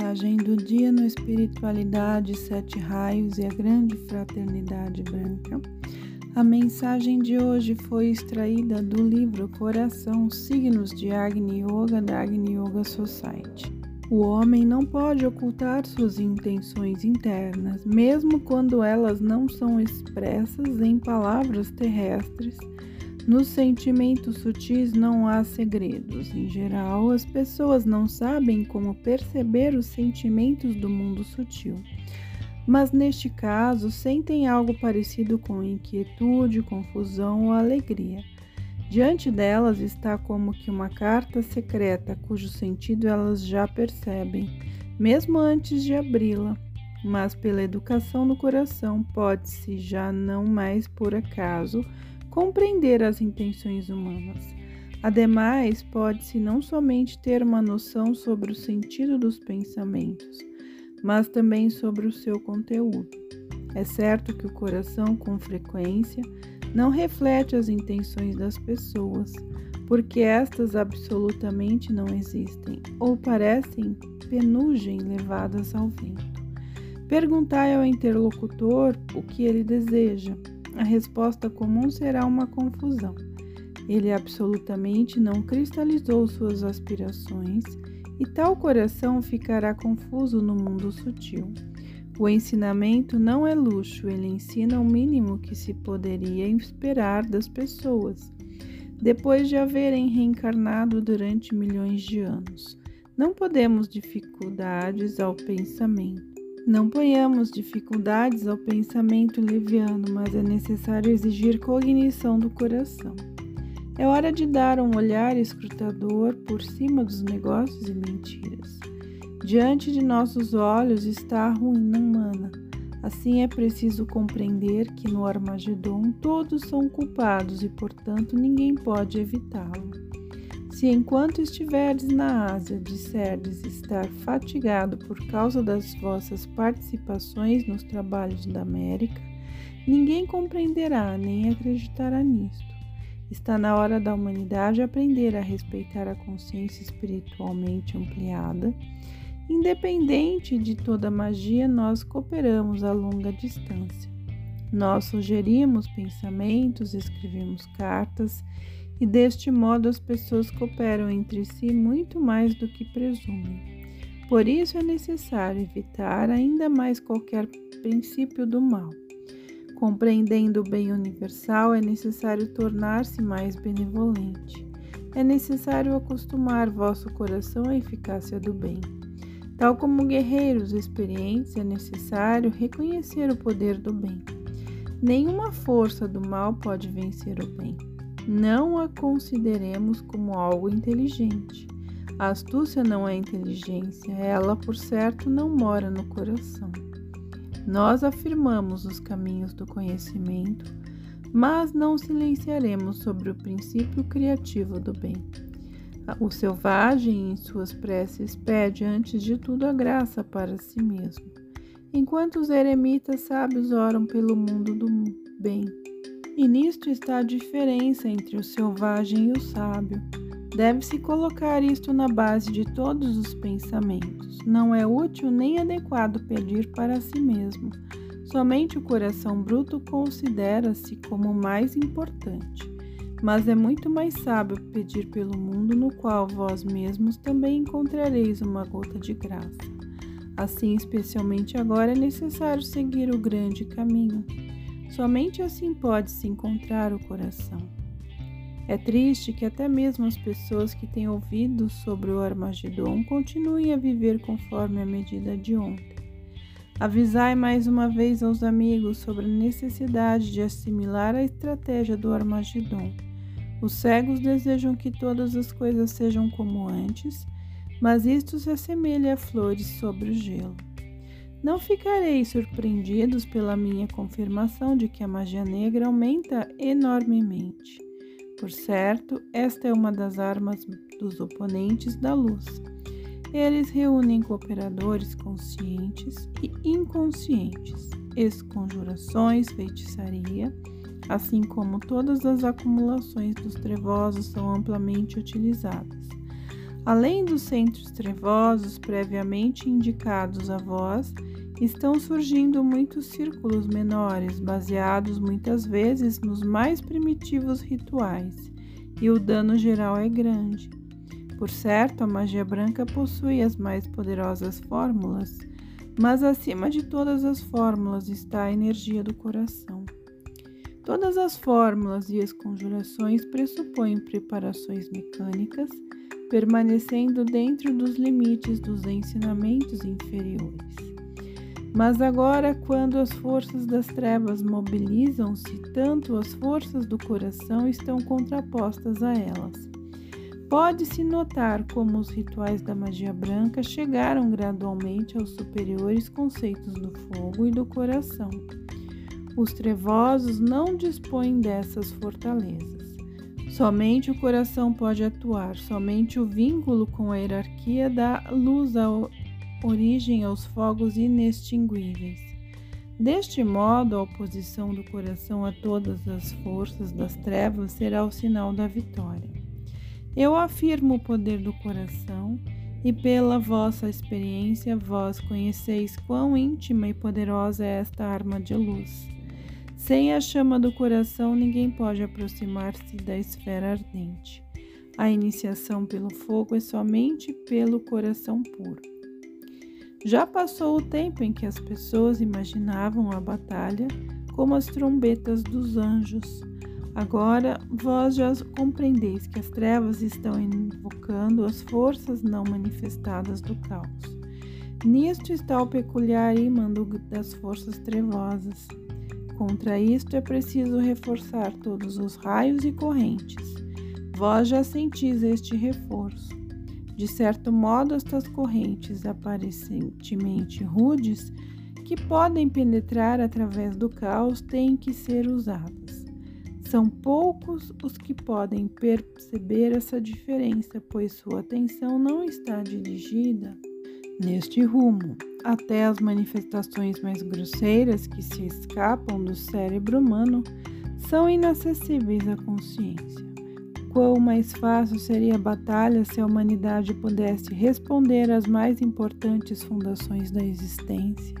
Mensagem do dia no Espiritualidade, Sete Raios e a Grande Fraternidade Branca. A mensagem de hoje foi extraída do livro Coração Signos de Agni Yoga da Agni Yoga Society. O homem não pode ocultar suas intenções internas, mesmo quando elas não são expressas em palavras terrestres nos sentimentos sutis não há segredos. Em geral, as pessoas não sabem como perceber os sentimentos do mundo sutil. Mas neste caso, sentem algo parecido com inquietude, confusão ou alegria. Diante delas está como que uma carta secreta cujo sentido elas já percebem, mesmo antes de abri-la. Mas pela educação do coração, pode-se já não mais por acaso compreender as intenções humanas. Ademais, pode-se não somente ter uma noção sobre o sentido dos pensamentos, mas também sobre o seu conteúdo. É certo que o coração, com frequência, não reflete as intenções das pessoas, porque estas absolutamente não existem ou parecem penugem levadas ao vento. Perguntai ao interlocutor o que ele deseja a resposta comum será uma confusão. Ele absolutamente não cristalizou suas aspirações e tal coração ficará confuso no mundo sutil. O ensinamento não é luxo, ele ensina o mínimo que se poderia esperar das pessoas, depois de haverem reencarnado durante milhões de anos. Não podemos dificuldades ao pensamento. Não ponhamos dificuldades ao pensamento leviano, mas é necessário exigir cognição do coração. É hora de dar um olhar escrutador por cima dos negócios e mentiras. Diante de nossos olhos está a ruína humana. Assim é preciso compreender que no Armagedon todos são culpados e, portanto, ninguém pode evitá-lo. Se enquanto estiverdes na Ásia disserdes estar fatigado por causa das vossas participações nos trabalhos da América, ninguém compreenderá nem acreditará nisto. Está na hora da humanidade aprender a respeitar a consciência espiritualmente ampliada. Independente de toda magia, nós cooperamos a longa distância. Nós sugerimos pensamentos, escrevemos cartas e deste modo as pessoas cooperam entre si muito mais do que presumem. Por isso é necessário evitar ainda mais qualquer princípio do mal. Compreendendo o bem universal, é necessário tornar-se mais benevolente. É necessário acostumar vosso coração à eficácia do bem. Tal como guerreiros experientes, é necessário reconhecer o poder do bem. Nenhuma força do mal pode vencer o bem não a consideremos como algo inteligente. A astúcia não é inteligência, ela, por certo, não mora no coração. Nós afirmamos os caminhos do conhecimento, mas não silenciaremos sobre o princípio criativo do bem. O selvagem, em suas preces, pede antes de tudo a graça para si mesmo, enquanto os eremitas sábios oram pelo mundo do bem. E nisto está a diferença entre o selvagem e o sábio. Deve-se colocar isto na base de todos os pensamentos. Não é útil nem adequado pedir para si mesmo. Somente o coração bruto considera-se como mais importante. Mas é muito mais sábio pedir pelo mundo no qual vós mesmos também encontrareis uma gota de graça. Assim, especialmente agora, é necessário seguir o grande caminho Somente assim pode-se encontrar o coração. É triste que até mesmo as pessoas que têm ouvido sobre o Armagedon continuem a viver conforme a medida de ontem. Avisai mais uma vez aos amigos sobre a necessidade de assimilar a estratégia do Armagedon. Os cegos desejam que todas as coisas sejam como antes, mas isto se assemelha a flores sobre o gelo. Não ficareis surpreendidos pela minha confirmação de que a magia negra aumenta enormemente. Por certo, esta é uma das armas dos oponentes da luz. Eles reúnem cooperadores conscientes e inconscientes, esconjurações, feitiçaria, assim como todas as acumulações dos trevosos são amplamente utilizadas. Além dos centros trevosos previamente indicados a vós, estão surgindo muitos círculos menores, baseados muitas vezes nos mais primitivos rituais, e o dano geral é grande. Por certo, a magia branca possui as mais poderosas fórmulas, mas acima de todas as fórmulas está a energia do coração. Todas as fórmulas e as conjurações pressupõem preparações mecânicas, permanecendo dentro dos limites dos ensinamentos inferiores. Mas agora, quando as forças das trevas mobilizam-se, tanto as forças do coração estão contrapostas a elas. Pode-se notar como os rituais da magia branca chegaram gradualmente aos superiores conceitos do fogo e do coração. Os trevosos não dispõem dessas fortalezas. Somente o coração pode atuar, somente o vínculo com a hierarquia dá luz à origem aos fogos inextinguíveis. Deste modo, a oposição do coração a todas as forças das trevas será o sinal da vitória. Eu afirmo o poder do coração, e pela vossa experiência vós conheceis quão íntima e poderosa é esta arma de luz. Sem a chama do coração, ninguém pode aproximar-se da esfera ardente. A iniciação pelo fogo é somente pelo coração puro. Já passou o tempo em que as pessoas imaginavam a batalha como as trombetas dos anjos. Agora vós já compreendeis que as trevas estão invocando as forças não manifestadas do caos. Nisto está o peculiar imã das forças trevosas. Contra isto é preciso reforçar todos os raios e correntes. Vós já sentis este reforço. De certo modo, estas correntes aparentemente rudes, que podem penetrar através do caos, têm que ser usadas. São poucos os que podem perceber essa diferença, pois sua atenção não está dirigida neste rumo. Até as manifestações mais grosseiras que se escapam do cérebro humano são inacessíveis à consciência. Quão mais fácil seria a batalha se a humanidade pudesse responder às mais importantes fundações da existência.